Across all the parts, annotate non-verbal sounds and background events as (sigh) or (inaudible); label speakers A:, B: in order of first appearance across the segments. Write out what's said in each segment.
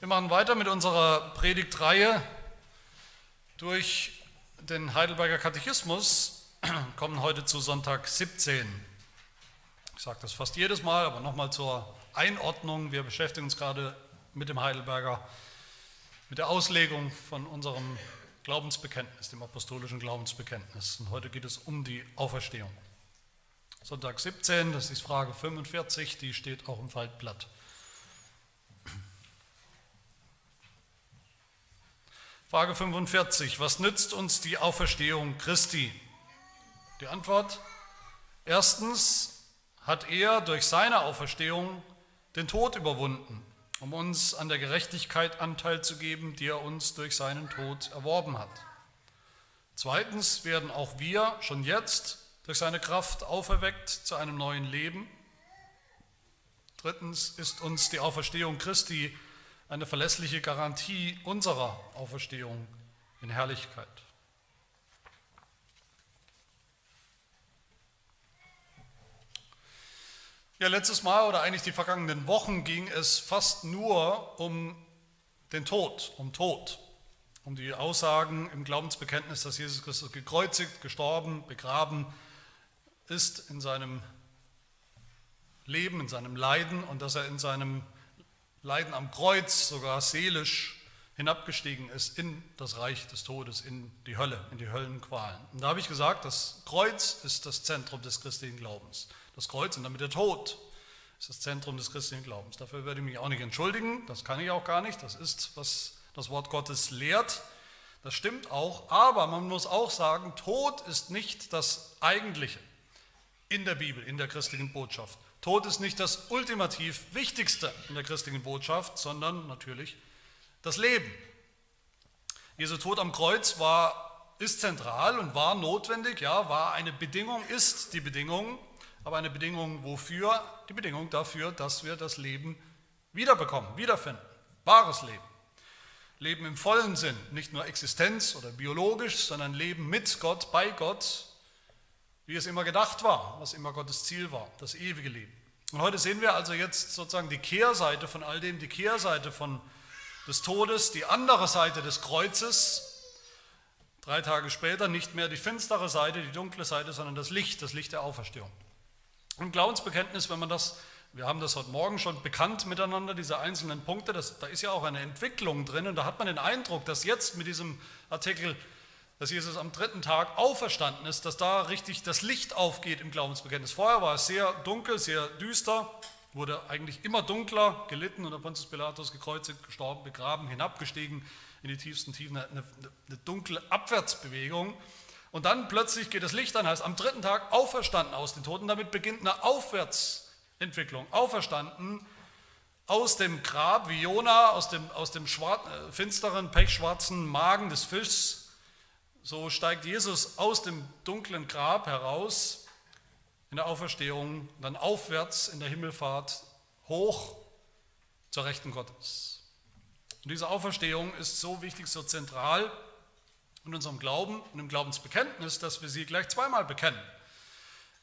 A: Wir machen weiter mit unserer Predigtreihe durch den Heidelberger Katechismus, (clears throat) kommen heute zu Sonntag 17. Ich sage das fast jedes Mal, aber nochmal zur Einordnung. Wir beschäftigen uns gerade mit dem Heidelberger, mit der Auslegung von unserem Glaubensbekenntnis, dem apostolischen Glaubensbekenntnis. Und heute geht es um die Auferstehung. Sonntag 17, das ist Frage 45, die steht auch im Faltblatt. Frage 45. Was nützt uns die Auferstehung Christi? Die Antwort. Erstens hat er durch seine Auferstehung den Tod überwunden, um uns an der Gerechtigkeit Anteil zu geben, die er uns durch seinen Tod erworben hat. Zweitens werden auch wir schon jetzt durch seine Kraft auferweckt zu einem neuen Leben. Drittens ist uns die Auferstehung Christi eine verlässliche Garantie unserer Auferstehung in Herrlichkeit. Ja, letztes Mal oder eigentlich die vergangenen Wochen ging es fast nur um den Tod, um Tod, um die Aussagen im Glaubensbekenntnis, dass Jesus Christus gekreuzigt, gestorben, begraben ist in seinem Leben, in seinem Leiden und dass er in seinem Leiden am Kreuz sogar seelisch hinabgestiegen ist in das Reich des Todes, in die Hölle, in die Höllenqualen. Und da habe ich gesagt, das Kreuz ist das Zentrum des christlichen Glaubens. Das Kreuz und damit der Tod ist das Zentrum des christlichen Glaubens. Dafür werde ich mich auch nicht entschuldigen, das kann ich auch gar nicht. Das ist, was das Wort Gottes lehrt. Das stimmt auch, aber man muss auch sagen, Tod ist nicht das Eigentliche in der Bibel, in der christlichen Botschaft. Tod ist nicht das ultimativ Wichtigste in der christlichen Botschaft, sondern natürlich das Leben. Jesu Tod am Kreuz war, ist zentral und war notwendig, ja, war eine Bedingung, ist die Bedingung, aber eine Bedingung wofür? Die Bedingung dafür, dass wir das Leben wiederbekommen, wiederfinden, wahres Leben. Leben im vollen Sinn, nicht nur Existenz oder biologisch, sondern Leben mit Gott, bei Gott, wie es immer gedacht war, was immer Gottes Ziel war, das ewige Leben. Und heute sehen wir also jetzt sozusagen die Kehrseite von all dem, die Kehrseite von, des Todes, die andere Seite des Kreuzes. Drei Tage später nicht mehr die finstere Seite, die dunkle Seite, sondern das Licht, das Licht der Auferstehung. Und Glaubensbekenntnis, wenn man das, wir haben das heute Morgen schon bekannt miteinander, diese einzelnen Punkte, das, da ist ja auch eine Entwicklung drin und da hat man den Eindruck, dass jetzt mit diesem Artikel dass Jesus am dritten Tag auferstanden ist, dass da richtig das Licht aufgeht im Glaubensbekenntnis. Vorher war es sehr dunkel, sehr düster, wurde eigentlich immer dunkler, gelitten unter Pontius Pilatus, gekreuzigt, gestorben, begraben, hinabgestiegen in die tiefsten Tiefen, eine, eine, eine dunkle Abwärtsbewegung. Und dann plötzlich geht das Licht an, heißt am dritten Tag auferstanden aus den Toten. Damit beginnt eine Aufwärtsentwicklung. Auferstanden aus dem Grab, wie Jona aus dem, aus dem schwar, äh, finsteren, pechschwarzen Magen des Fischs so steigt Jesus aus dem dunklen Grab heraus in der Auferstehung, dann aufwärts in der Himmelfahrt hoch zur Rechten Gottes. Und diese Auferstehung ist so wichtig, so zentral in unserem Glauben und im Glaubensbekenntnis, dass wir sie gleich zweimal bekennen.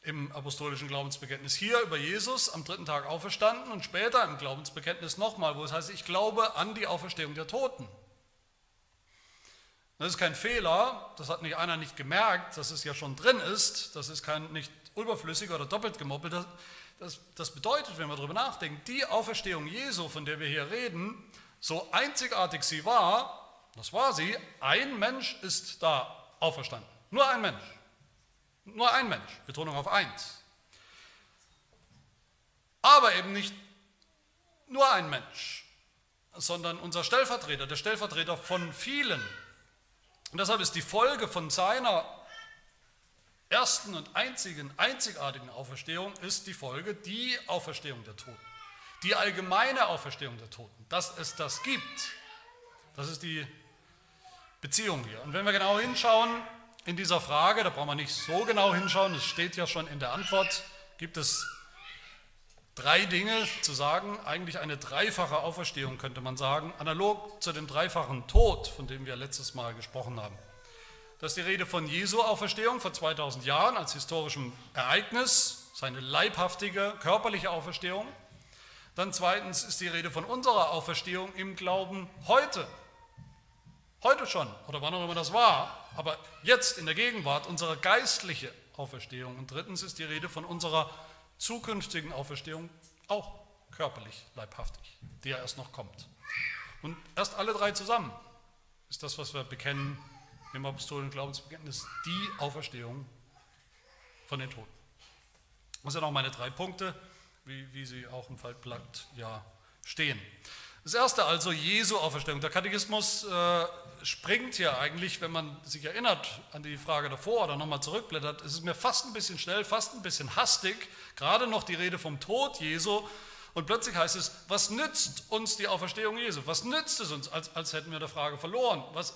A: Im apostolischen Glaubensbekenntnis hier über Jesus am dritten Tag auferstanden und später im Glaubensbekenntnis nochmal, wo es heißt, ich glaube an die Auferstehung der Toten. Das ist kein Fehler, das hat nicht einer nicht gemerkt, dass es ja schon drin ist, das ist kein nicht überflüssig oder doppelt gemoppelt. Das, das, das bedeutet, wenn wir darüber nachdenken, die Auferstehung Jesu, von der wir hier reden, so einzigartig sie war, das war sie, ein Mensch ist da auferstanden. Nur ein Mensch. Nur ein Mensch. Betonung auf eins. Aber eben nicht nur ein Mensch, sondern unser Stellvertreter, der Stellvertreter von vielen und deshalb ist die Folge von seiner ersten und einzigen, einzigartigen Auferstehung ist die Folge die Auferstehung der Toten. Die allgemeine Auferstehung der Toten, dass es das gibt. Das ist die Beziehung hier. Und wenn wir genau hinschauen in dieser Frage, da brauchen wir nicht so genau hinschauen, es steht ja schon in der Antwort, gibt es drei Dinge zu sagen, eigentlich eine dreifache Auferstehung könnte man sagen, analog zu dem dreifachen Tod, von dem wir letztes Mal gesprochen haben. Das ist die Rede von Jesu Auferstehung vor 2000 Jahren als historischem Ereignis, seine leibhaftige körperliche Auferstehung. Dann zweitens ist die Rede von unserer Auferstehung im Glauben heute. Heute schon, oder wann auch immer das war, aber jetzt in der Gegenwart unsere geistliche Auferstehung. Und drittens ist die Rede von unserer zukünftigen Auferstehung auch körperlich, leibhaftig, die ja erst noch kommt. Und erst alle drei zusammen ist das, was wir bekennen im Apostolischen Glaubensbekenntnis, die Auferstehung von den Toten. Das sind auch meine drei Punkte, wie, wie sie auch im Faltblatt ja stehen. Das erste also, Jesu Auferstehung. Der Katechismus äh, springt hier eigentlich, wenn man sich erinnert an die Frage davor oder nochmal zurückblättert, es ist mir fast ein bisschen schnell, fast ein bisschen hastig, gerade noch die Rede vom Tod Jesu und plötzlich heißt es, was nützt uns die Auferstehung Jesu? Was nützt es uns, als, als hätten wir der Frage verloren? Was,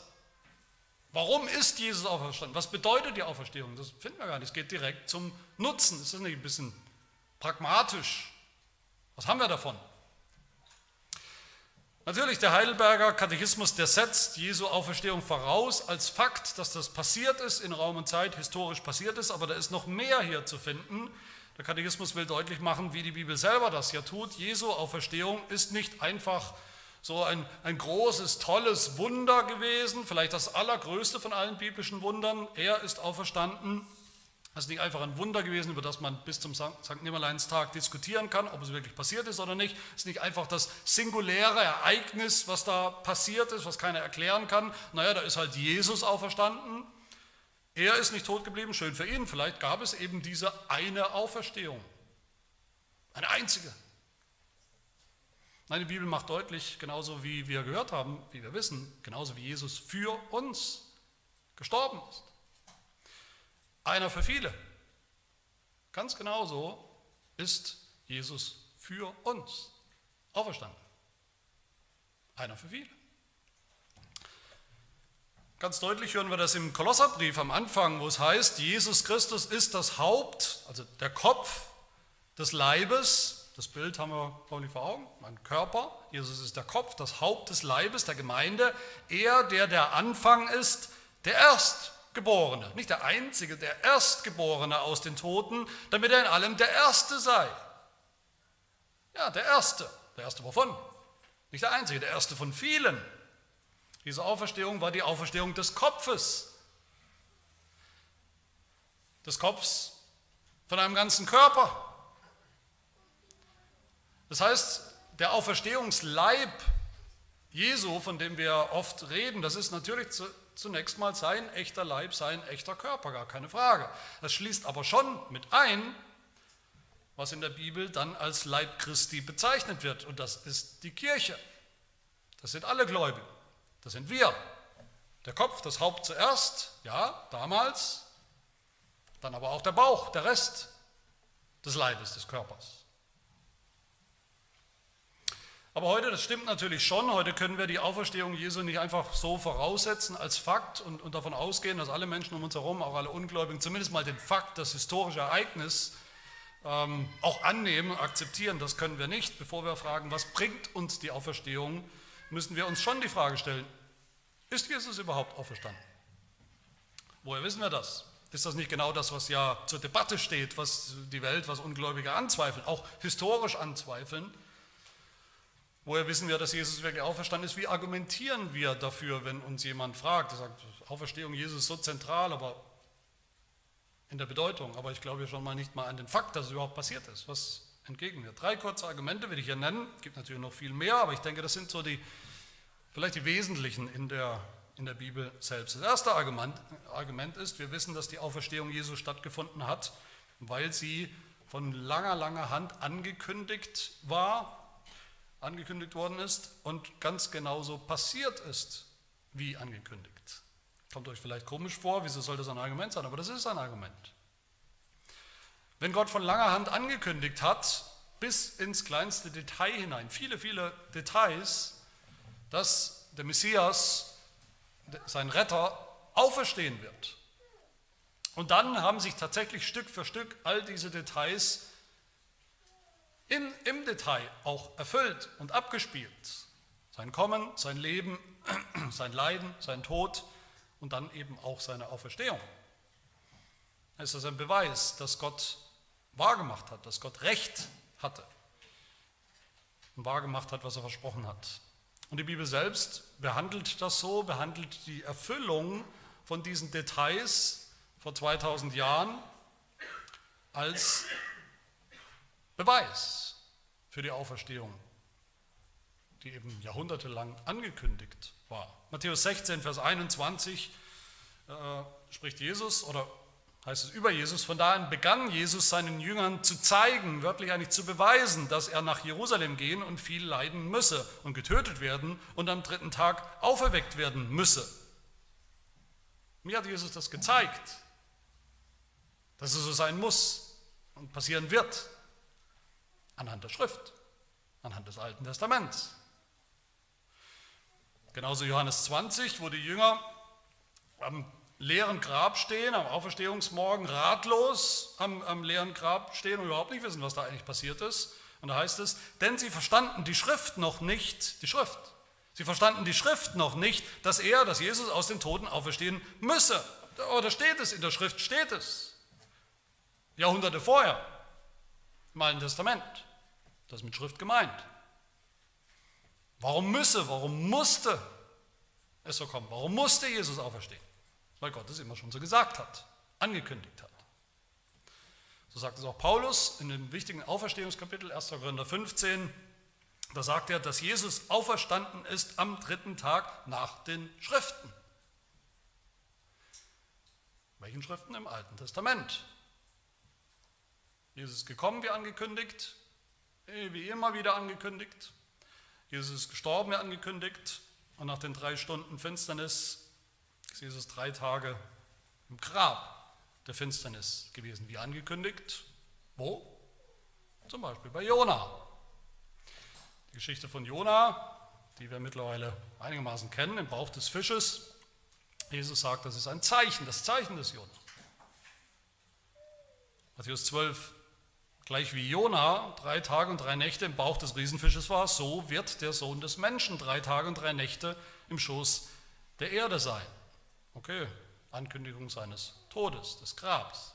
A: warum ist Jesus auferstanden? Was bedeutet die Auferstehung? Das finden wir gar nicht. Es geht direkt zum Nutzen. Ist das nicht ein bisschen pragmatisch? Was haben wir davon? Natürlich, der Heidelberger Katechismus, der setzt Jesu Auferstehung voraus als Fakt, dass das passiert ist, in Raum und Zeit historisch passiert ist, aber da ist noch mehr hier zu finden. Der Katechismus will deutlich machen, wie die Bibel selber das ja tut. Jesu Auferstehung ist nicht einfach so ein, ein großes, tolles Wunder gewesen, vielleicht das allergrößte von allen biblischen Wundern. Er ist auferstanden das ist nicht einfach ein Wunder gewesen, über das man bis zum St. Nimmerleinstag diskutieren kann, ob es wirklich passiert ist oder nicht. Es ist nicht einfach das singuläre Ereignis, was da passiert ist, was keiner erklären kann. Naja, da ist halt Jesus auferstanden. Er ist nicht tot geblieben, schön für ihn. Vielleicht gab es eben diese eine Auferstehung. Eine einzige. Nein, die Bibel macht deutlich, genauso wie wir gehört haben, wie wir wissen, genauso wie Jesus für uns gestorben ist. Einer für viele. Ganz genauso ist Jesus für uns auferstanden. Einer für viele. Ganz deutlich hören wir das im Kolosserbrief am Anfang, wo es heißt, Jesus Christus ist das Haupt, also der Kopf des Leibes. Das Bild haben wir Pauli vor Augen, mein Körper. Jesus ist der Kopf, das Haupt des Leibes, der Gemeinde. Er, der der Anfang ist, der Erst Geborene, nicht der Einzige, der Erstgeborene aus den Toten, damit er in allem der Erste sei. Ja, der Erste. Der Erste wovon? Nicht der Einzige, der Erste von vielen. Diese Auferstehung war die Auferstehung des Kopfes. Des Kopfs von einem ganzen Körper. Das heißt, der Auferstehungsleib Jesu, von dem wir oft reden, das ist natürlich zunächst mal sein echter Leib, sein echter Körper, gar keine Frage. Das schließt aber schon mit ein, was in der Bibel dann als Leib Christi bezeichnet wird. Und das ist die Kirche. Das sind alle Gläubigen. Das sind wir. Der Kopf, das Haupt zuerst, ja, damals. Dann aber auch der Bauch, der Rest des Leibes, des Körpers. Aber heute, das stimmt natürlich schon, heute können wir die Auferstehung Jesu nicht einfach so voraussetzen als Fakt und, und, davon ausgehen, dass alle Menschen um uns herum, auch alle Ungläubigen, zumindest mal den Fakt, das historische Ereignis ähm, auch annehmen, akzeptieren. Das können wir nicht. Bevor wir fragen, was bringt uns die Auferstehung, müssen wir uns schon die Frage stellen, ist Jesus überhaupt auferstanden? Woher wissen wir das? Ist das nicht genau das, was ja zur Debatte steht, was die Welt, was Ungläubige anzweifeln, auch historisch anzweifeln? Woher wissen wir, dass Jesus wirklich auferstanden ist? Wie argumentieren wir dafür, wenn uns jemand fragt? Er sagt, Auferstehung Jesus ist so zentral, aber in der Bedeutung. Aber ich glaube schon mal nicht mal an den Fakt, dass es überhaupt passiert ist. Was entgegen wir? Drei kurze Argumente will ich hier nennen. Es gibt natürlich noch viel mehr, aber ich denke, das sind so die, vielleicht die wesentlichen in der, in der Bibel selbst. Das erste Argument, Argument ist, wir wissen, dass die Auferstehung Jesus stattgefunden hat, weil sie von langer, langer Hand angekündigt war angekündigt worden ist und ganz genauso passiert ist, wie angekündigt. Kommt euch vielleicht komisch vor, wieso soll das ein Argument sein? Aber das ist ein Argument. Wenn Gott von langer Hand angekündigt hat, bis ins kleinste Detail hinein, viele, viele Details, dass der Messias, sein Retter, auferstehen wird. Und dann haben sich tatsächlich Stück für Stück all diese Details in, im Detail auch erfüllt und abgespielt. Sein Kommen, sein Leben, (clears throat) sein Leiden, sein Tod und dann eben auch seine Auferstehung. Es ist ein Beweis, dass Gott wahrgemacht hat, dass Gott Recht hatte. und wahrgemacht hat, was er versprochen hat. Und die Bibel selbst behandelt das so, behandelt die Erfüllung von diesen Details vor 2000 Jahren als Beweis für die Auferstehung, die eben jahrhundertelang angekündigt war. Matthäus 16, Vers 21 äh, spricht Jesus oder heißt es über Jesus, von da an begann Jesus seinen Jüngern zu zeigen, wörtlich eigentlich zu beweisen, dass er nach Jerusalem gehen und viel leiden müsse und getötet werden und am dritten Tag auferweckt werden müsse. Mir hat Jesus das gezeigt, dass es so sein muss und passieren wird, anhand der Schrift, anhand des Alten Testaments. Genauso Johannes 20, wo die Jünger am leeren Grab stehen, am Auferstehungsmorgen ratlos am, am leeren Grab stehen und überhaupt nicht wissen, was da eigentlich passiert ist. Und da heißt es, denn sie verstanden die Schrift noch nicht, die Schrift. Sie verstanden die Schrift noch nicht, dass er, dass Jesus aus den Toten auferstehen müsse. Oder steht es, in der Schrift steht es. Jahrhunderte vorher, im Alten Testament. Das ist mit Schrift gemeint. Warum müsse, warum musste es so kommen? Warum musste Jesus auferstehen? weil Gott es immer schon so gesagt hat, angekündigt hat. So sagt es auch Paulus in dem wichtigen Auferstehungskapitel 1. Korinther 15. Da sagt er, dass Jesus auferstanden ist am dritten Tag nach den Schriften. Welchen Schriften? Im Alten Testament. Jesus ist gekommen, wie angekündigt, wie immer wieder angekündigt. Jesus ist gestorben, wie angekündigt. Und nach den drei Stunden Finsternis ist Jesus drei Tage im Grab der Finsternis gewesen, wie angekündigt. Wo? Zum Beispiel bei Jona. Die Geschichte von Jona, die wir mittlerweile einigermaßen kennen, im Bauch des Fisches. Jesus sagt, das ist ein Zeichen, das Zeichen des Jona. Matthäus 12, gleich wie Jona drei Tage und drei Nächte im Bauch des Riesenfisches war, so wird der Sohn des Menschen drei Tage und drei Nächte im Schoß der Erde sein. Okay, Ankündigung seines Todes, des Grabs.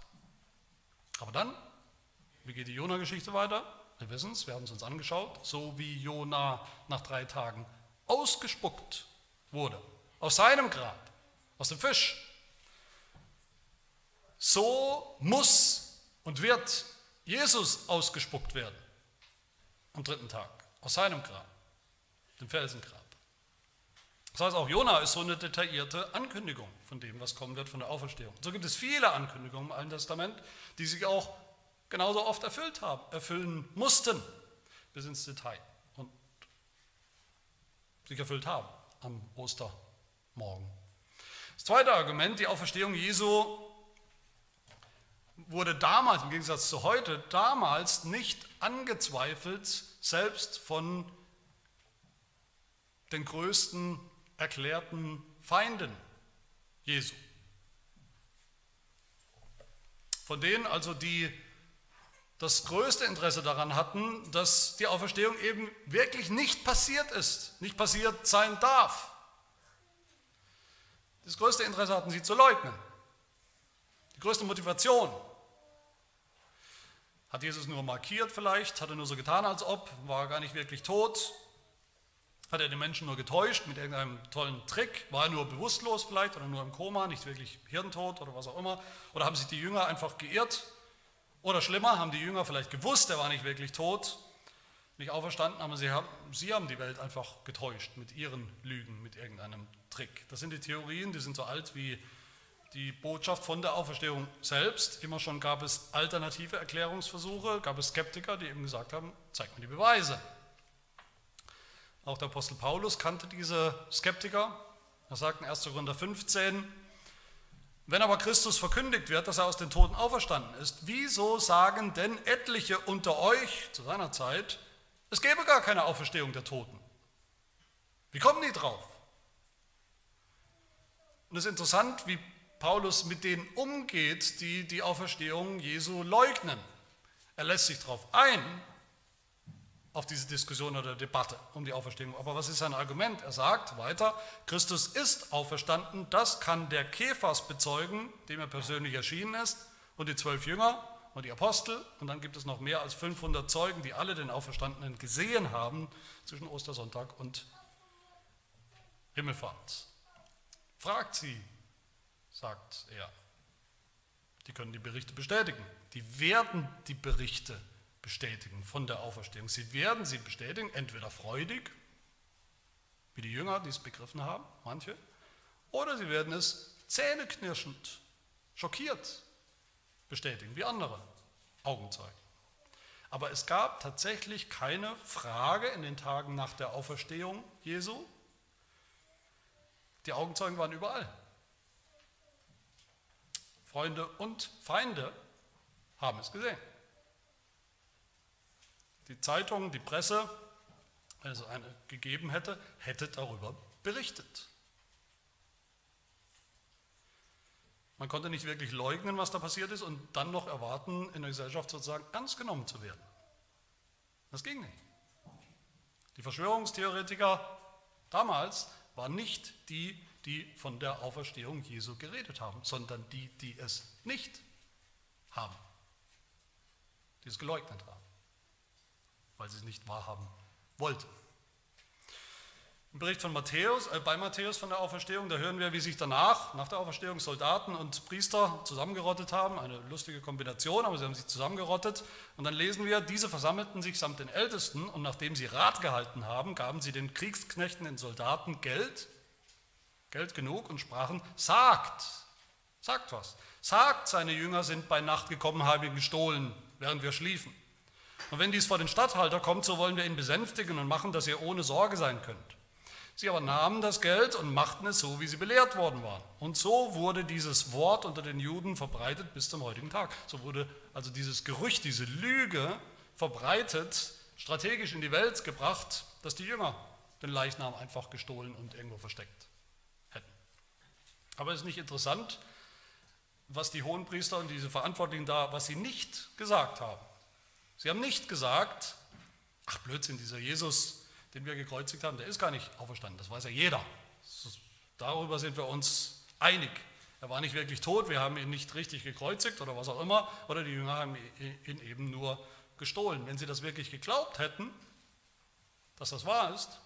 A: Aber dann, wie geht die Jona-Geschichte weiter? Wir wissen es, wir haben es uns angeschaut. So wie Jona nach drei Tagen ausgespuckt wurde, aus seinem Grab, aus dem Fisch. So muss und wird Jesus ausgespuckt werden am dritten Tag, aus seinem Grab, dem Felsengrab. Das heißt, auch Jona ist so eine detaillierte Ankündigung von dem, was kommen wird von der Auferstehung. So gibt es viele Ankündigungen im Alten Testament, die sich auch genauso oft erfüllt haben, erfüllen mussten, bis ins Detail und sich erfüllt haben am Ostermorgen. Das zweite Argument, die Auferstehung Jesu wurde damals, im Gegensatz zu heute, damals nicht angezweifelt, selbst von den größten erklärten Feinden Jesu. Von denen also, die das größte Interesse daran hatten, dass die Auferstehung eben wirklich nicht passiert ist, nicht passiert sein darf. Das größte Interesse hatten sie zu leugnen. Die größte Motivation. Hat Jesus nur markiert vielleicht, hat er nur so getan, als ob, war er gar nicht wirklich tot, hat er den Menschen nur getäuscht mit irgendeinem tollen Trick? War er nur bewusstlos vielleicht oder nur im Koma, nicht wirklich hirntot oder was auch immer? Oder haben sich die Jünger einfach geirrt? Oder schlimmer, haben die Jünger vielleicht gewusst, er war nicht wirklich tot, nicht auferstanden, aber sie haben, sie haben die Welt einfach getäuscht mit ihren Lügen, mit irgendeinem Trick. Das sind die Theorien, die sind so alt wie die Botschaft von der Auferstehung selbst. Immer schon gab es alternative Erklärungsversuche, gab es Skeptiker, die eben gesagt haben, zeig mir die Beweise. Auch der Apostel Paulus kannte diese Skeptiker. Er sagt in 1. Korinther 15, wenn aber Christus verkündigt wird, dass er aus den Toten auferstanden ist, wieso sagen denn etliche unter euch zu seiner Zeit, es gäbe gar keine Auferstehung der Toten? Wie kommen die drauf? Und es ist interessant, wie Paulus mit denen umgeht, die die Auferstehung Jesu leugnen. Er lässt sich darauf ein, auf diese Diskussion oder Debatte um die Auferstehung. Aber was ist sein Argument? Er sagt weiter, Christus ist auferstanden, das kann der Kephas bezeugen, dem er persönlich erschienen ist, und die zwölf Jünger und die Apostel und dann gibt es noch mehr als 500 Zeugen, die alle den Auferstandenen gesehen haben zwischen Ostersonntag und Himmelfahrt. Fragt sie, sagt er. Die können die Berichte bestätigen. Die werden die Berichte bestätigen von der Auferstehung. Sie werden sie bestätigen, entweder freudig, wie die Jünger, die es begriffen haben, manche, oder sie werden es zähneknirschend, schockiert bestätigen, wie andere Augenzeugen. Aber es gab tatsächlich keine Frage in den Tagen nach der Auferstehung Jesu. Die Augenzeugen waren überall. Freunde und Feinde haben es gesehen. Die Zeitung, die Presse, wenn es eine gegeben hätte, hätte darüber berichtet. Man konnte nicht wirklich leugnen, was da passiert ist und dann noch erwarten, in der Gesellschaft sozusagen ernst genommen zu werden. Das ging nicht. Die Verschwörungstheoretiker damals waren nicht die, die von der Auferstehung Jesu geredet haben, sondern die, die es nicht haben, die es geleugnet haben, weil sie es nicht wahrhaben wollten. Im Bericht von Matthäus, äh, bei Matthäus von der Auferstehung, da hören wir, wie sich danach, nach der Auferstehung, Soldaten und Priester zusammengerottet haben. Eine lustige Kombination, aber sie haben sich zusammengerottet. Und dann lesen wir, diese versammelten sich samt den Ältesten und nachdem sie Rat gehalten haben, gaben sie den Kriegsknechten, den Soldaten Geld, Geld genug und sprachen, sagt, sagt was, sagt, seine Jünger sind bei Nacht gekommen, haben ihn gestohlen, während wir schliefen. Und wenn dies vor den Statthalter kommt, so wollen wir ihn besänftigen und machen, dass ihr ohne Sorge sein könnt. Sie aber nahmen das Geld und machten es so, wie sie belehrt worden waren. Und so wurde dieses Wort unter den Juden verbreitet bis zum heutigen Tag. So wurde also dieses Gerücht, diese Lüge verbreitet, strategisch in die Welt gebracht, dass die Jünger den Leichnam einfach gestohlen und irgendwo versteckt. Aber es ist nicht interessant, was die Hohenpriester und diese Verantwortlichen da, was sie nicht gesagt haben. Sie haben nicht gesagt, ach Blödsinn, dieser Jesus, den wir gekreuzigt haben, der ist gar nicht auferstanden. Das weiß ja jeder. Darüber sind wir uns einig. Er war nicht wirklich tot, wir haben ihn nicht richtig gekreuzigt oder was auch immer, oder die Jünger haben ihn eben nur gestohlen. Wenn sie das wirklich geglaubt hätten, dass das wahr ist,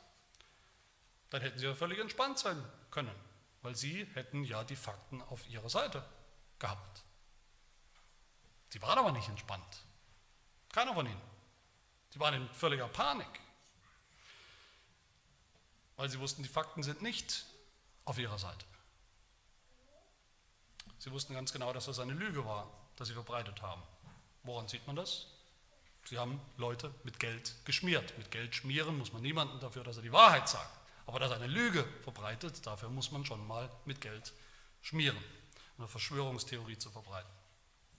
A: dann hätten sie ja völlig entspannt sein können, weil sie hätten ja die Fakten auf ihrer Seite gehabt. Sie waren aber nicht entspannt. Keiner von ihnen. Sie waren in völliger Panik weil sie wussten, die Fakten sind nicht auf ihrer Seite. Sie wussten ganz genau, dass das eine Lüge war, dass sie verbreitet haben. Woran sieht man das? Sie haben Leute mit Geld geschmiert. Mit Geld schmieren muss man niemanden dafür, dass er die Wahrheit sagt. Aber dass eine Lüge verbreitet, dafür muss man schon mal mit Geld schmieren, eine Verschwörungstheorie zu verbreiten.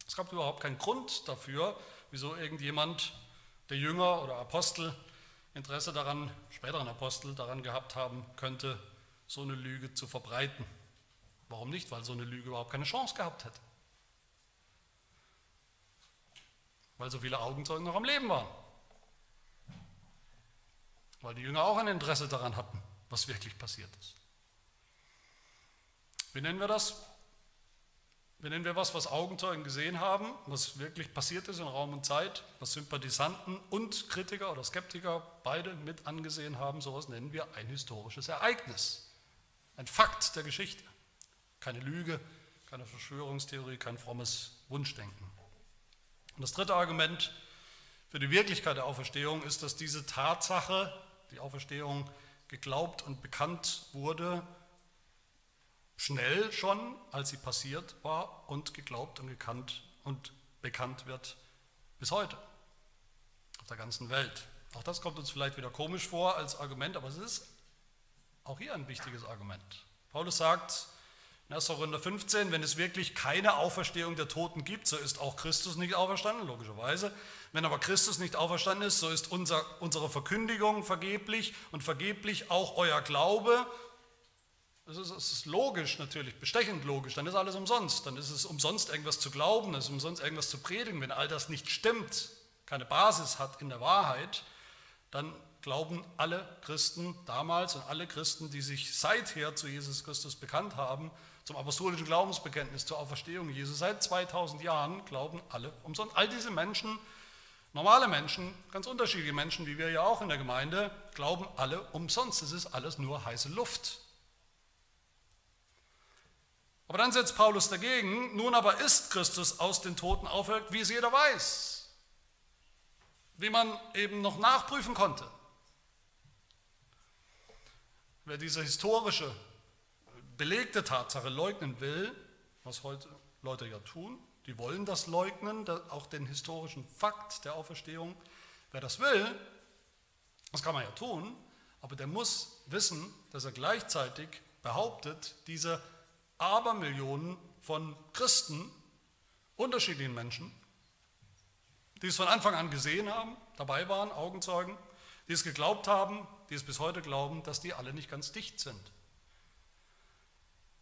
A: Es gab überhaupt keinen Grund dafür, wieso irgendjemand, der Jünger oder Apostel, Interesse daran, späteren Apostel daran gehabt haben könnte, so eine Lüge zu verbreiten. Warum nicht? Weil so eine Lüge überhaupt keine Chance gehabt hätte. Weil so viele Augenzeugen noch am Leben waren. Weil die Jünger auch ein Interesse daran hatten, was wirklich passiert ist. Wie nennen wir das? Wie nennen wir was, was Augenzeugen gesehen haben, was wirklich passiert ist in Raum und Zeit, was Sympathisanten und Kritiker oder Skeptiker beide mit angesehen haben, sowas nennen wir ein historisches Ereignis. Ein Fakt der Geschichte. Keine Lüge, keine Verschwörungstheorie, kein frommes Wunschdenken. Und das dritte Argument für die Wirklichkeit der Auferstehung ist, dass diese Tatsache, die Auferstehung, geglaubt und bekannt wurde schnell schon, als sie passiert war und geglaubt und gekannt und bekannt wird bis heute auf der ganzen Welt. Auch das kommt uns vielleicht wieder komisch vor als Argument, aber es ist auch hier ein wichtiges Argument. Paulus sagt 1. Korinther 15, wenn es wirklich keine Auferstehung der Toten gibt, so ist auch Christus nicht auferstanden, logischerweise. Wenn aber Christus nicht auferstanden ist, so ist unser, unsere Verkündigung vergeblich und vergeblich auch euer Glaube das ist, das ist, logisch natürlich, bestechend logisch, dann ist alles umsonst. Dann ist es umsonst irgendwas zu glauben, es ist umsonst irgendwas zu predigen. Wenn all das nicht stimmt, keine Basis hat in der Wahrheit, dann glauben alle Christen damals und alle Christen, die sich seither zu Jesus Christus bekannt haben, zum apostolischen Glaubensbekenntnis, zur Auferstehung Jesus, seit 2000 Jahren glauben alle umsonst. All diese Menschen, normale Menschen, ganz unterschiedliche Menschen, wie wir ja auch in der Gemeinde, glauben alle umsonst. Es ist alles nur heiße Luft. Aber dann setzt Paulus dagegen, nun aber ist Christus aus den Toten auferweckt, wie es jeder weiß, wie man eben noch nachprüfen konnte. Wer diese historische, belegte Tatsache leugnen will, was heute Leute ja tun, die wollen das leugnen, auch den historischen Fakt der Auferstehung. Wer das will, das kann man ja tun, aber der muss wissen, dass er gleichzeitig behauptet, diese Abermillionen von Christen, unterschiedlichen Menschen, die es von Anfang an gesehen haben, dabei waren, Augenzeugen, die es geglaubt haben, die es bis heute glauben, dass die alle nicht ganz dicht sind.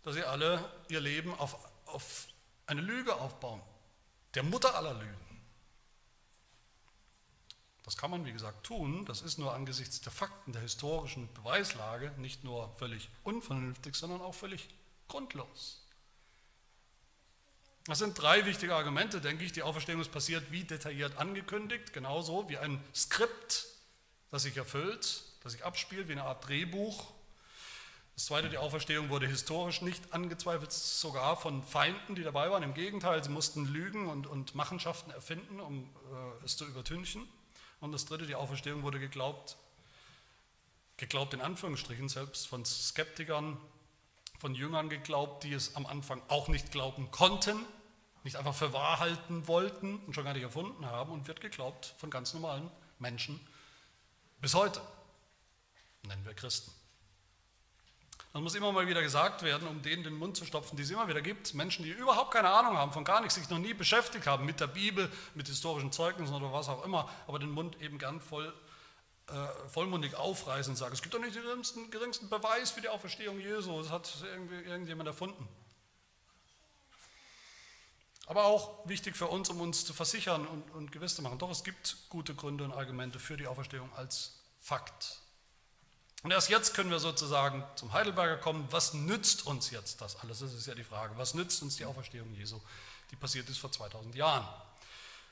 A: Dass sie alle ihr Leben auf, auf eine Lüge aufbauen, der Mutter aller Lügen. Das kann man, wie gesagt, tun. Das ist nur angesichts der Fakten, der historischen Beweislage nicht nur völlig unvernünftig, sondern auch völlig grundlos. Das sind drei wichtige Argumente, denke ich. Die Auferstehung ist passiert wie detailliert angekündigt, genauso wie ein Skript, das sich erfüllt das sich abspielt wie eine Art Drehbuch. Das zweite, die Auferstehung wurde historisch nicht angezweifelt, sogar von Feinden, die dabei waren. Im Gegenteil, sie mussten Lügen und, und Machenschaften erfinden, um äh, es zu übertünchen. Und das dritte, die Auferstehung wurde geglaubt, geglaubt in Anführungsstrichen, selbst von Skeptikern, von Jüngern geglaubt, die es am Anfang auch nicht glauben konnten, nicht einfach für wahr halten wollten und schon gar nicht erfunden haben und wird geglaubt von ganz normalen Menschen bis heute nennen wir Christen. Das muss immer mal wieder gesagt werden, um denen den Mund zu stopfen, die es immer wieder gibt. Menschen, die überhaupt keine Ahnung haben, von gar nichts, sich noch nie beschäftigt haben mit der Bibel, mit historischen Zeugnissen oder was auch immer, aber den Mund eben gern voll, äh, vollmundig aufreißen und sagen, es gibt doch nicht den geringsten, geringsten Beweis für die Auferstehung Jesu, das hat irgendjemand erfunden. Aber auch wichtig für uns, um uns zu versichern und, und gewiss zu machen, doch es gibt gute Gründe und Argumente für die Auferstehung als Fakt. Und erst jetzt können wir sozusagen zum Heidelberger kommen. Was nützt uns jetzt das alles? Das ist ja die Frage. Was nützt uns die Auferstehung Jesu, die passiert ist vor 2000 Jahren?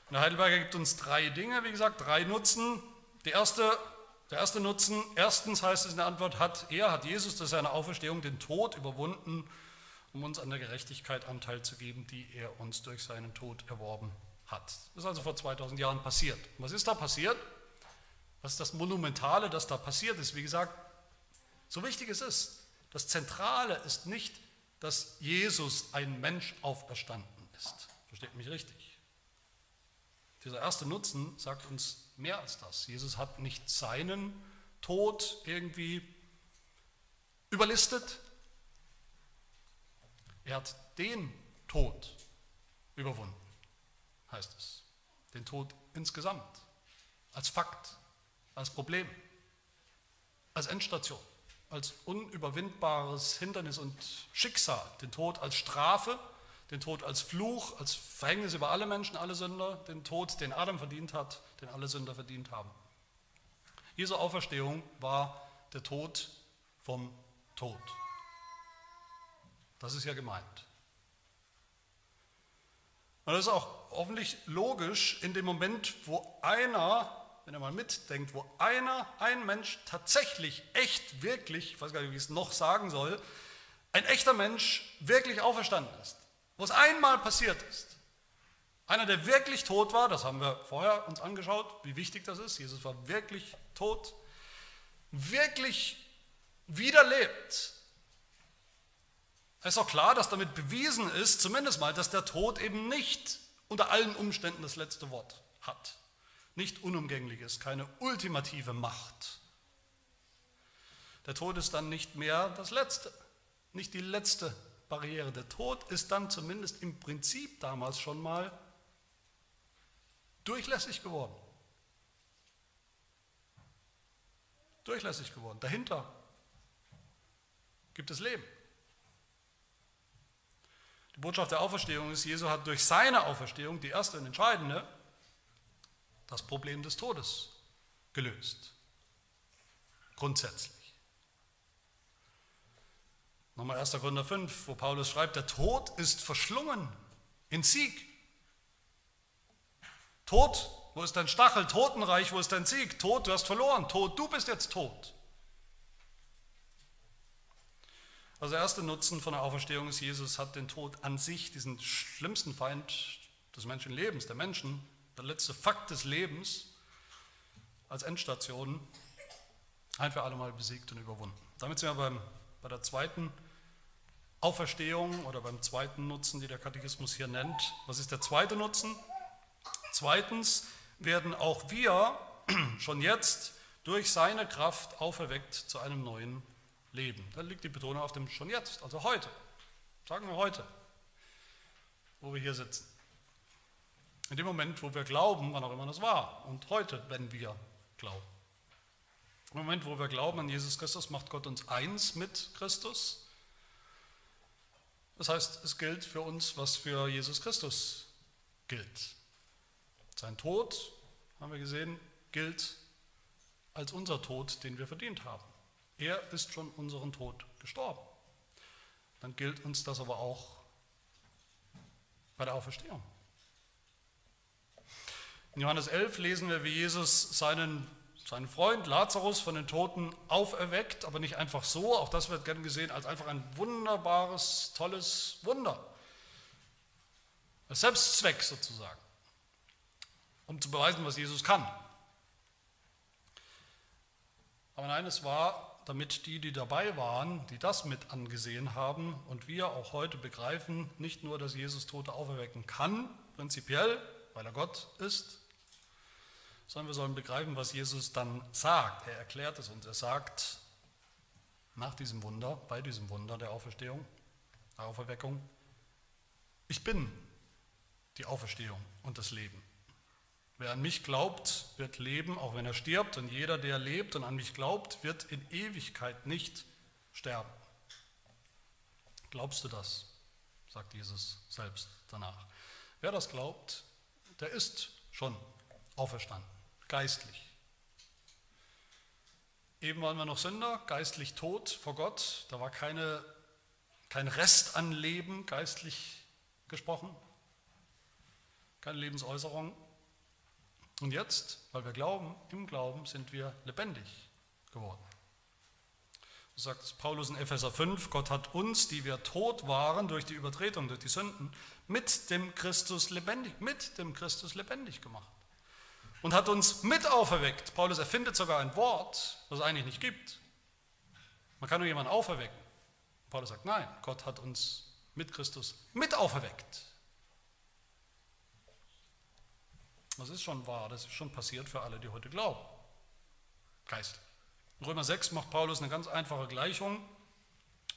A: Und der Heidelberger gibt uns drei Dinge, wie gesagt, drei Nutzen. Die erste, der erste Nutzen, erstens heißt es in der Antwort, hat er, hat Jesus durch seine Auferstehung den Tod überwunden, um uns an der Gerechtigkeit Anteil zu geben, die er uns durch seinen Tod erworben hat. Das ist also vor 2000 Jahren passiert. Was ist da passiert? Was das Monumentale, das da passiert ist? Wie gesagt, so wichtig es ist, das Zentrale ist nicht, dass Jesus ein Mensch auferstanden ist. Versteht mich richtig. Dieser erste Nutzen sagt uns mehr als das. Jesus hat nicht seinen Tod irgendwie überlistet. Er hat den Tod überwunden, heißt es. Den Tod insgesamt, als Fakt, als Problem, als Endstation, als unüberwindbares Hindernis und Schicksal, den Tod als Strafe, den Tod als Fluch, als Verhängnis über alle Menschen, alle Sünder, den Tod, den Adam verdient hat, den alle Sünder verdient haben. Jesu Auferstehung war der Tod vom Tod. Das ist ja gemeint. Und das ist auch hoffentlich logisch in dem Moment, wo einer wenn ihr mal mitdenkt, wo einer, ein Mensch tatsächlich, echt, wirklich, ich weiß gar nicht, wie ich es noch sagen soll, ein echter Mensch wirklich auferstanden ist, wo es einmal passiert ist. Einer, der wirklich tot war, das haben wir vorher uns angeschaut, wie wichtig das ist. Jesus war wirklich tot, wirklich wiederlebt. Es ist auch klar, dass damit bewiesen ist, zumindest mal, dass der Tod eben nicht unter allen Umständen das letzte Wort hat nicht unumgänglich ist, keine ultimative Macht. Der Tod ist dann nicht mehr das Letzte, nicht die letzte Barriere. Der Tod ist dann zumindest im Prinzip damals schon mal durchlässig geworden. Durchlässig geworden. Dahinter gibt es Leben. Die Botschaft der Auferstehung ist, Jesus hat durch seine Auferstehung, die erste und entscheidende, das Problem des Todes gelöst. grundsätzlich. Nochmal 1. Korinther 5, wo Paulus schreibt, der Tod ist verschlungen in Sieg. Tod, wo ist dein Stachel? Totenreich, wo ist dein Sieg? Tod, du hast verloren. Tod, du bist jetzt tot. Also der erste Nutzen von der Auferstehung ist, Jesus hat den Tod an sich, diesen schlimmsten Feind des Menschenlebens, der Menschen, der letzte Fakt des Lebens, als Endstation ein für alle Mal besiegt und überwunden. Damit sind wir beim, bei der zweiten Auferstehung oder beim zweiten Nutzen, die der Katechismus hier nennt. Was ist der zweite Nutzen? Zweitens werden auch wir (clears throat) schon jetzt durch seine Kraft auferweckt zu einem neuen Leben. Da liegt die Betonung auf dem schon jetzt, also heute. Sagen wir heute, wo wir hier sitzen. In dem Moment, wo wir glauben, wann auch immer das war. Und heute, wenn wir glauben. Im Moment, wo wir glauben an Jesus Christus, macht Gott uns eins mit Christus. Das heißt, es gilt für uns, was für Jesus Christus gilt. Sein Tod, haben wir gesehen, gilt als unser Tod, den wir verdient haben. Er ist schon unseren Tod gestorben. Dann gilt uns das aber auch bei der Auferstehung. In Johannes 11 lesen wir, wie Jesus seinen, seinen Freund Lazarus von den Toten auferweckt, aber nicht einfach so, auch das wird gern gesehen als einfach ein wunderbares, tolles Wunder. Ein Selbstzweck sozusagen, um zu beweisen, was Jesus kann. Aber nein, es war, damit die, die dabei waren, die das mit angesehen haben und wir auch heute begreifen, nicht nur, dass Jesus Tote auferwecken kann, prinzipiell, weil er Gott ist, sondern wir sollen begreifen, was Jesus dann sagt. Er erklärt es uns. Er sagt nach diesem Wunder, bei diesem Wunder der Auferstehung, der Auferweckung, ich bin die Auferstehung und das Leben. Wer an mich glaubt, wird leben, auch wenn er stirbt. Und jeder, der lebt und an mich glaubt, wird in Ewigkeit nicht sterben. Glaubst du das? sagt Jesus selbst danach. Wer das glaubt, der ist schon auferstanden geistlich. Eben waren wir noch Sünder, geistlich tot vor Gott. Da war keine, kein Rest an Leben geistlich gesprochen, keine Lebensäußerung. Und jetzt, weil wir glauben, im Glauben sind wir lebendig geworden. So sagt es Paulus in Epheser 5, Gott hat uns, die wir tot waren durch die Übertretung, durch die Sünden, mit dem Christus lebendig, mit dem Christus lebendig gemacht und hat uns mit auferweckt. Paulus erfindet sogar ein Wort, das es eigentlich nicht gibt. Man kann nur jemanden auferwecken. Paulus sagt, nein, Gott hat uns mit Christus mit auferweckt. Das ist schon wahr, das ist schon passiert für alle, die heute glauben. Geistlich. In Römer 6 macht Paulus eine ganz einfache Gleichung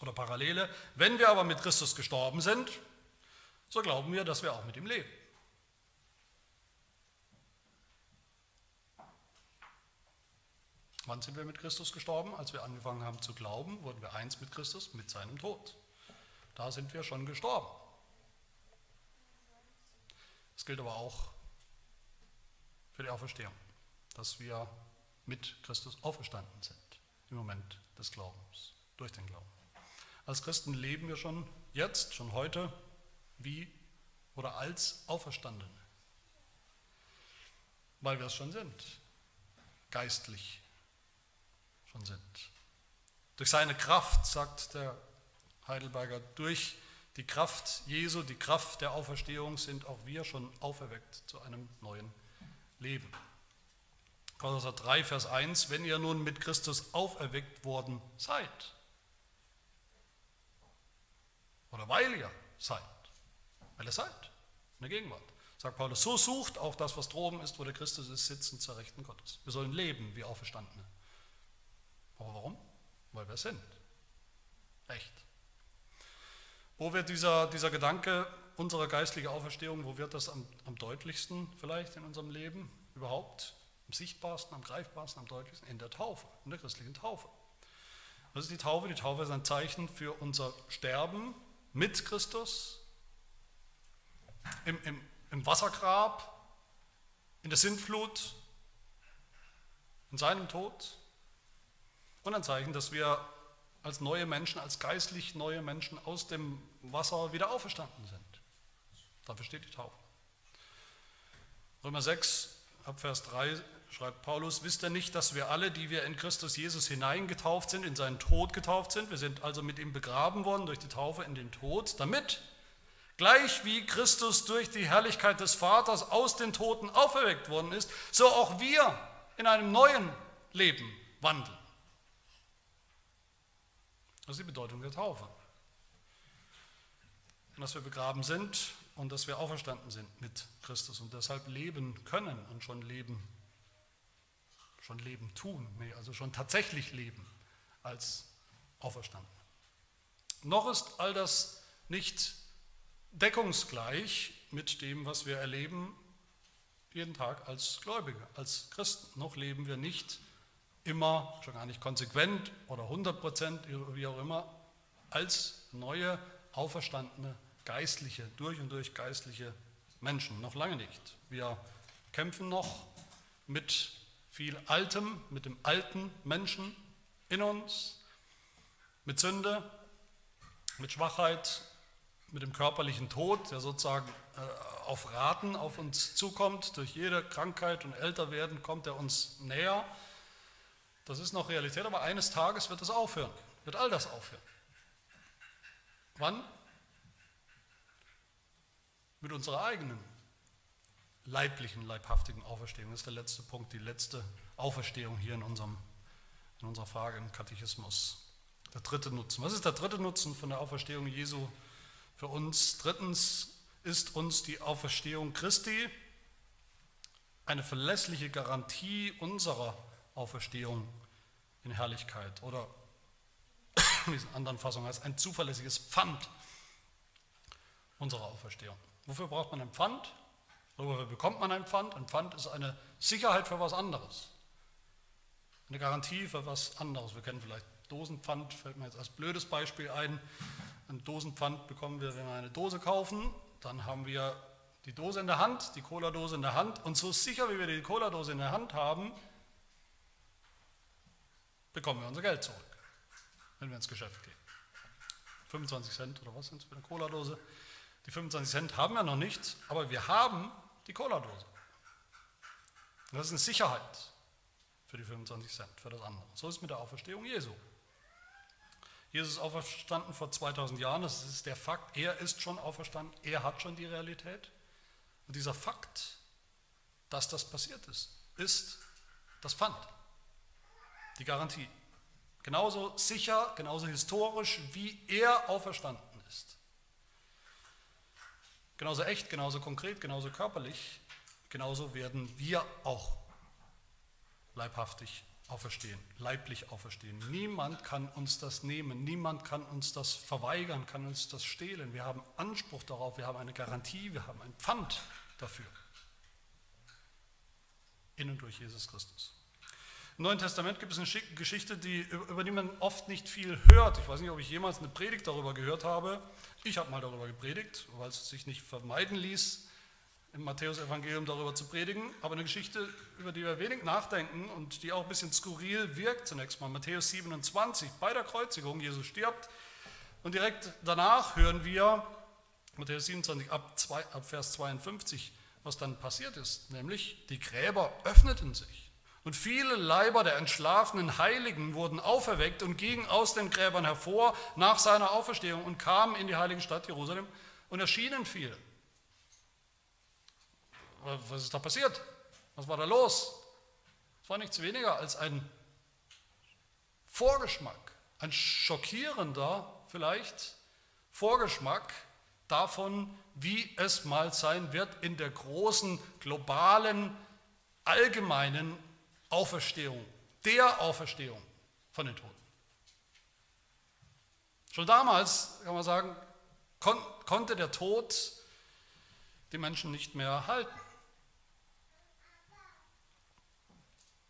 A: oder Parallele. Wenn wir aber mit Christus gestorben sind, so glauben wir, dass wir auch mit ihm leben. Wann sind wir mit Christus gestorben? Als wir angefangen haben zu glauben, wurden wir eins mit Christus, mit seinem Tod. Da sind wir schon gestorben. Das gilt aber auch für die Auferstehung, dass wir mit Christus auferstanden sind im Moment des Glaubens, durch den Glauben. Als Christen leben wir schon jetzt, schon heute, wie oder als Auferstandene, weil wir es schon sind, geistlich schon sind. Durch seine Kraft, sagt der Heidelberger, durch die Kraft Jesu, die Kraft der Auferstehung sind auch wir schon auferweckt zu einem neuen Leben. Kolosser 3, Vers 1, wenn ihr nun mit Christus auferweckt worden seid, oder weil ihr seid, weil ihr seid, in der Gegenwart, sagt Paulus, so sucht auch das, was droben ist, wo der Christus ist, sitzen zur Rechten Gottes. Wir sollen leben wie Auferstandene. Aber warum? Weil wir sind. Echt. Wo wird dieser, dieser Gedanke unserer geistlichen Auferstehung, wo wird das am, am deutlichsten vielleicht in unserem Leben überhaupt? Am sichtbarsten, am greifbarsten, am deutlichsten? In der Taufe, in der christlichen Taufe. Was ist die Taufe? Die Taufe ist ein Zeichen für unser Sterben mit Christus, im, im, im Wassergrab, in der Sintflut, in seinem Tod Und ein Zeichen, dass wir als neue Menschen, als geistlich neue Menschen aus dem Wasser wieder auferstanden sind. Dafür steht die Taufe. Römer 6, Abvers 3 schreibt Paulus, wisst ihr nicht, dass wir alle, die wir in Christus Jesus hineingetauft sind, in seinen Tod getauft sind? Wir sind also mit ihm begraben worden durch die Taufe in den Tod, damit gleich wie Christus durch die Herrlichkeit des Vaters aus den Toten auferweckt worden ist, so auch wir in einem neuen Leben wandeln. Das ist die Bedeutung der Taufe. Dass wir begraben sind und dass wir auferstanden sind mit Christus und deshalb leben können und schon leben, schon leben tun, nee, also schon tatsächlich leben als auferstanden. Noch ist all das nicht deckungsgleich mit dem, was wir erleben jeden Tag als Gläubige, als Christen. Noch leben wir nicht immer, schon gar nicht konsequent oder 100 Prozent, wie auch immer, als neue, auferstandene, geistliche, durch und durch geistliche Menschen. Noch lange nicht. Wir kämpfen noch mit viel Altem, mit dem alten Menschen in uns, mit Sünde, mit Schwachheit, mit dem körperlichen Tod, der sozusagen äh, auf Raten auf uns zukommt. Durch jede Krankheit und Älterwerden kommt er uns näher. Das ist noch Realität, aber eines Tages wird es aufhören, wird all das aufhören. Wann? Mit unserer eigenen leiblichen, leibhaftigen Auferstehung. Das ist der letzte Punkt, die letzte Auferstehung hier in, unserem, in unserer Frage im Katechismus. Der dritte Nutzen. Was ist der dritte Nutzen von der Auferstehung Jesu für uns? Drittens ist uns die Auferstehung Christi eine verlässliche Garantie unserer Auferstehung in Herrlichkeit oder (coughs) in diesen anderen Fassungen heißt ein zuverlässiges Pfand unserer Auferstehung. Wofür braucht man ein Pfand? wofür bekommt man ein Pfand? Ein Pfand ist eine Sicherheit für was anderes. Eine Garantie für was anderes. Wir kennen vielleicht Dosenpfand, fällt mir jetzt als blödes Beispiel ein. Ein Dosenpfand bekommen wir, wenn wir eine Dose kaufen. Dann haben wir die Dose in der Hand, die Cola-Dose in der Hand. Und so sicher, wie wir die Cola-Dose in der Hand haben, bekommen wir unser Geld zurück, wenn wir ins Geschäft gehen. 25 Cent oder was sind es für eine Cola-Dose? Die 25 Cent haben wir noch nicht, aber wir haben die Cola-Dose. Das ist eine Sicherheit für die 25 Cent, für das andere. So ist es mit der Auferstehung Jesu. Jesus ist auferstanden vor 2000 Jahren, das ist der Fakt, er ist schon auferstanden, er hat schon die Realität. Und dieser Fakt, dass das passiert ist, ist das Pfand die Garantie. Genauso sicher, genauso historisch, wie er auferstanden ist. Genauso echt, genauso konkret, genauso körperlich, genauso werden wir auch leibhaftig auferstehen, leiblich auferstehen. Niemand kann uns das nehmen, niemand kann uns das verweigern, kann uns das stehlen. Wir haben Anspruch darauf, wir haben eine Garantie, wir haben ein Pfand dafür. In und durch Jesus Christus. Im Neuen Testament gibt es eine Geschichte, die, über die man oft nicht viel hört. Ich weiß nicht, ob ich jemals eine Predigt darüber gehört habe. Ich habe mal darüber gepredigt, weil es sich nicht vermeiden ließ, im Matthäusevangelium darüber zu predigen. Aber eine Geschichte, über die wir wenig nachdenken und die auch ein bisschen skurril wirkt zunächst mal. Matthäus 27, bei der Kreuzigung, Jesus stirbt. Und direkt danach hören wir, Matthäus 27 ab, 2, ab Vers 52, was dann passiert ist. Nämlich, die Gräber öffneten sich. Und viele Leiber der entschlafenen Heiligen wurden auferweckt und gingen aus den Gräbern hervor nach seiner Auferstehung und kamen in die heilige Stadt Jerusalem und erschienen vielen. Was ist da passiert? Was war da los? Es war nichts weniger als ein Vorgeschmack, ein schockierender vielleicht Vorgeschmack davon, wie es mal sein wird in der großen, globalen, allgemeinen Auferstehung, der Auferstehung von den Toten. Schon damals, kann man sagen, kon konnte der Tod die Menschen nicht mehr halten.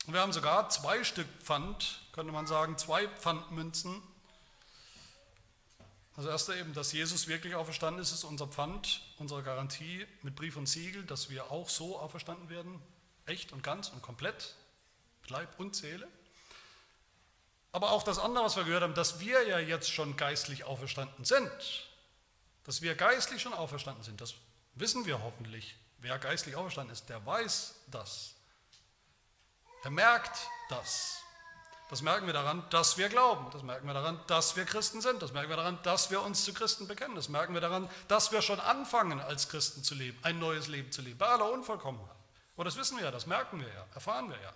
A: Und wir haben sogar zwei Stück Pfand, könnte man sagen, zwei Pfandmünzen. Das erste eben, dass Jesus wirklich auferstanden ist, ist unser Pfand, unsere Garantie mit Brief und Siegel, dass wir auch so auferstanden werden, echt und ganz und komplett. Leib und Seele. Aber auch das andere, was wir gehört haben, dass wir ja jetzt schon geistlich auferstanden sind. Dass wir geistlich schon auferstanden sind, das wissen wir hoffentlich. Wer geistlich auferstanden ist, der weiß das. Er merkt das. Das merken wir daran, dass wir glauben. Das merken wir daran, dass wir Christen sind. Das merken wir daran, dass wir uns zu Christen bekennen. Das merken wir daran, dass wir schon anfangen, als Christen zu leben, ein neues Leben zu leben, bei aller Unvollkommenheit. Und das wissen wir ja, das merken wir ja, erfahren wir ja.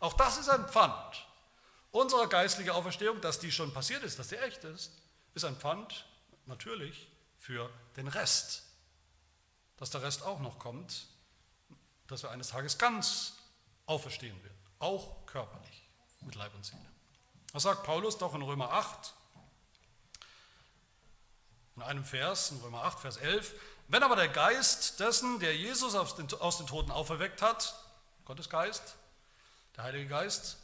A: Auch das ist ein Pfand. Unsere geistliche Auferstehung, dass die schon passiert ist, dass die echt ist, ist ein Pfand natürlich für den Rest. Dass der Rest auch noch kommt, dass wir eines Tages ganz auferstehen werden, auch körperlich, mit Leib und Seele. Was sagt Paulus doch in Römer 8? In einem Vers, in Römer 8, Vers 11. Wenn aber der Geist dessen, der Jesus aus den Toten auferweckt hat, Gottes Geist, der Heilige Geist,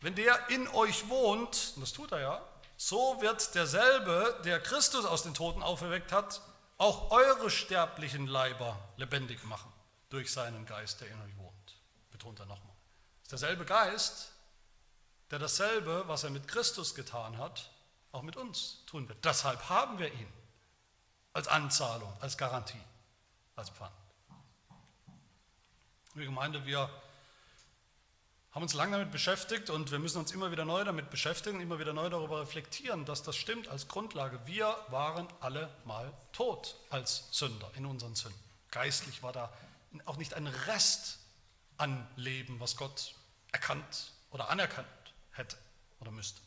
A: wenn der in euch wohnt, und das tut er ja, so wird derselbe, der Christus aus den Toten auferweckt hat, auch eure sterblichen Leiber lebendig machen durch seinen Geist, der in euch wohnt. Betont er nochmal. Es ist derselbe Geist, der dasselbe, was er mit Christus getan hat, auch mit uns tun wird. Deshalb haben wir ihn als Anzahlung, als Garantie, als Pfand. Liebe Gemeinde, wir haben uns lange damit beschäftigt und wir müssen uns immer wieder neu damit beschäftigen, immer wieder neu darüber reflektieren, dass das stimmt als Grundlage. Wir waren alle mal tot als Sünder in unseren Sünden. Geistlich war da auch nicht ein Rest an Leben, was Gott erkannt oder anerkannt hätte oder müsste.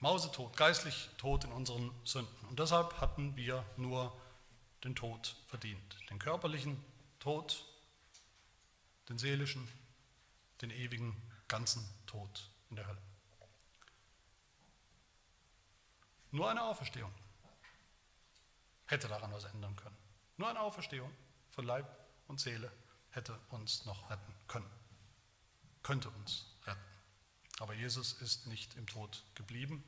A: Mausetot, geistlich tot in unseren Sünden. Und deshalb hatten wir nur den Tod verdient. Den körperlichen Tod, den seelischen den ewigen ganzen Tod in der Hölle. Nur eine Auferstehung hätte daran was ändern können. Nur eine Auferstehung von Leib und Seele hätte uns noch retten können, könnte uns retten. Aber Jesus ist nicht im Tod geblieben.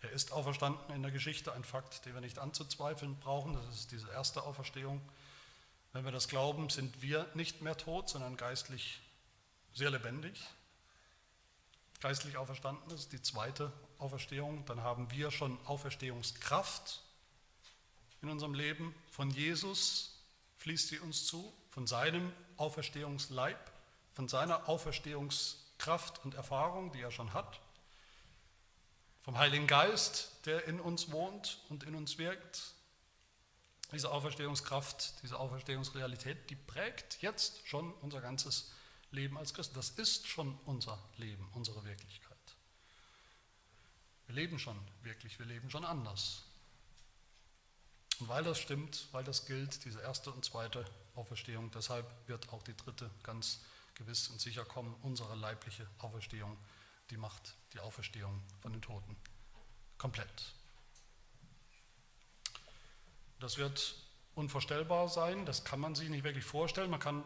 A: Er ist auferstanden in der Geschichte, ein Fakt, den wir nicht anzuzweifeln brauchen. Das ist diese erste Auferstehung. Wenn wir das glauben, sind wir nicht mehr tot, sondern geistlich sehr lebendig, geistlich auferstanden ist, die zweite Auferstehung. Dann haben wir schon Auferstehungskraft in unserem Leben. Von Jesus fließt sie uns zu, von seinem Auferstehungsleib, von seiner Auferstehungskraft und Erfahrung, die er schon hat. Vom Heiligen Geist, der in uns wohnt und in uns wirkt. Diese Auferstehungskraft, diese Auferstehungsrealität, die prägt jetzt schon unser ganzes Leben. Leben als Christen. Das ist schon unser Leben, unsere Wirklichkeit. Wir leben schon wirklich, wir leben schon anders. Und weil das stimmt, weil das gilt, diese erste und zweite Auferstehung, deshalb wird auch die dritte ganz gewiss und sicher kommen, unsere leibliche Auferstehung, die macht die Auferstehung von den Toten komplett. Das wird unvorstellbar sein, das kann man sich nicht wirklich vorstellen. Man kann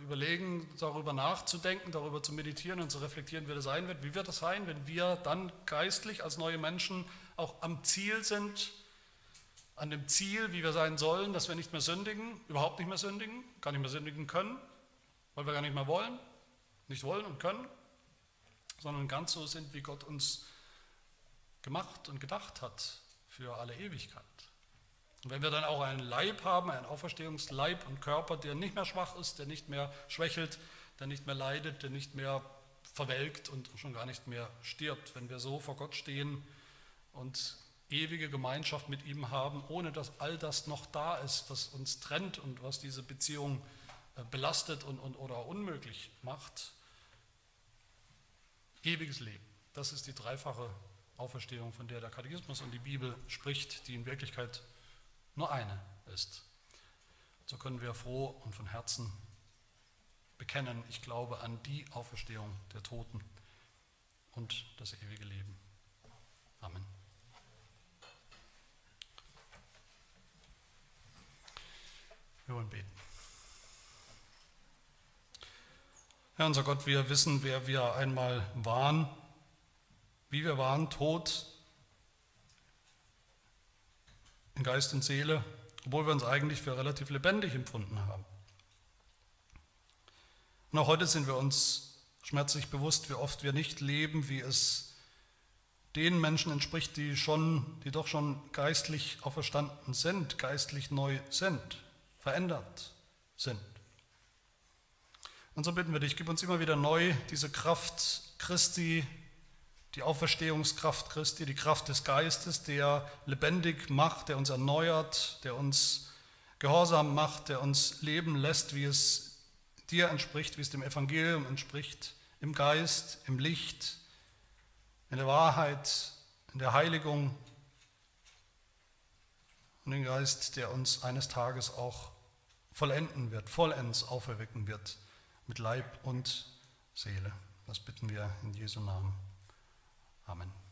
A: überlegen, darüber nachzudenken, darüber zu meditieren und zu reflektieren, wie das sein wird. Wie wird das sein, wenn wir dann geistlich als neue Menschen auch am Ziel sind, an dem Ziel, wie wir sein sollen, dass wir nicht mehr sündigen, überhaupt nicht mehr sündigen, gar nicht mehr sündigen können, weil wir gar nicht mehr wollen, nicht wollen und können, sondern ganz so sind, wie Gott uns gemacht und gedacht hat für alle Ewigkeit. Und wenn wir dann auch einen Leib haben, einen Auferstehungsleib und Körper, der nicht mehr schwach ist, der nicht mehr schwächelt, der nicht mehr leidet, der nicht mehr verwelkt und schon gar nicht mehr stirbt, wenn wir so vor Gott stehen und ewige Gemeinschaft mit ihm haben, ohne dass all das noch da ist, was uns trennt und was diese Beziehung äh, belastet und, und oder unmöglich macht. Ewiges Leben, das ist die dreifache Auferstehung, von der der Katechismus und die Bibel spricht, die in Wirklichkeit nur eine ist. So können wir froh und von Herzen bekennen, ich glaube an die Auferstehung der Toten und das ewige Leben. Amen. Wir wollen beten. Herr unser Gott, wir wissen, wer wir einmal waren, wie wir waren, tot, in Geist und Seele, obwohl wir uns eigentlich für relativ lebendig empfunden haben. Auch heute sind wir uns schmerzlich bewusst, wie oft wir nicht leben, wie es den Menschen entspricht, die schon, die doch schon geistlich auferstanden sind, geistlich neu sind, verändert sind. Und so bitten wir dich, gib uns immer wieder neu diese Kraft Christi, die Auferstehungskraft Christi, die Kraft des Geistes, der lebendig macht, der uns erneuert, der uns gehorsam macht, der uns leben lässt, wie es dir entspricht, wie es dem Evangelium entspricht, im Geist, im Licht, in der Wahrheit, in der Heiligung und den Geist, der uns eines Tages auch vollenden wird, vollends auferwecken wird mit Leib und Seele. Das bitten wir in Jesu Namen. Amen.